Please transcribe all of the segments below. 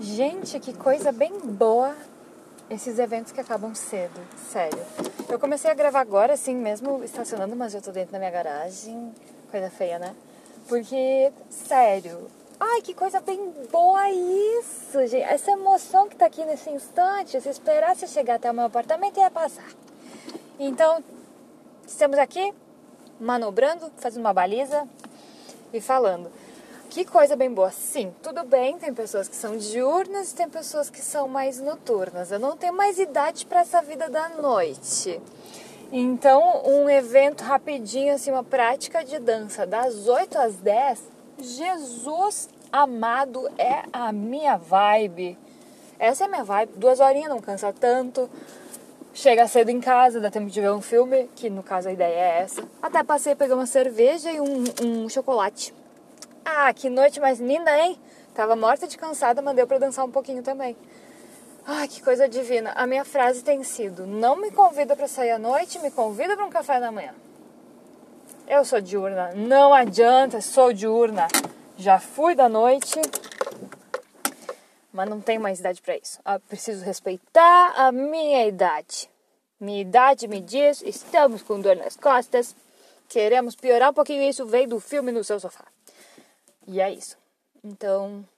Gente, que coisa bem boa esses eventos que acabam cedo, sério. Eu comecei a gravar agora, assim, mesmo estacionando, mas eu tô dentro da minha garagem. Coisa feia, né? Porque, sério, ai, que coisa bem boa isso, gente. Essa emoção que tá aqui nesse instante, se esperasse chegar até o meu apartamento, ia passar. Então, estamos aqui, manobrando, fazendo uma baliza e falando. Que coisa bem boa. Sim, tudo bem, tem pessoas que são diurnas e tem pessoas que são mais noturnas. Eu não tenho mais idade para essa vida da noite. Então, um evento rapidinho, assim, uma prática de dança das 8 às 10, Jesus amado, é a minha vibe. Essa é a minha vibe. Duas horinhas não cansa tanto. Chega cedo em casa, dá tempo de ver um filme, que no caso a ideia é essa. Até passei a pegar uma cerveja e um, um chocolate. Ah, que noite mais linda, hein? Tava morta de cansada, mas deu pra dançar um pouquinho também. Ai, que coisa divina. A minha frase tem sido: não me convida para sair à noite, me convida para um café da manhã. Eu sou diurna, não adianta, sou diurna. Já fui da noite, mas não tenho mais idade para isso. Eu ah, preciso respeitar a minha idade. Minha idade me diz: estamos com dor nas costas, queremos piorar um pouquinho isso, veio do filme no seu sofá. E é isso. Então,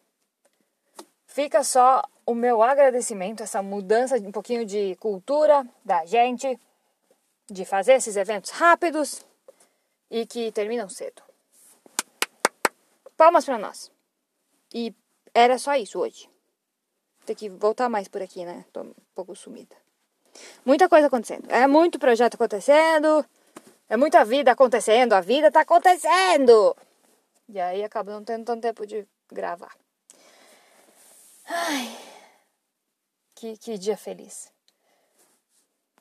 fica só o meu agradecimento, essa mudança de um pouquinho de cultura da gente, de fazer esses eventos rápidos e que terminam cedo. Palmas para nós. E era só isso hoje. Tem que voltar mais por aqui, né? Tô um pouco sumida. Muita coisa acontecendo. É muito projeto acontecendo. É muita vida acontecendo. A vida tá acontecendo. E aí acaba não tendo tanto tempo de gravar. Ai, que, que dia feliz.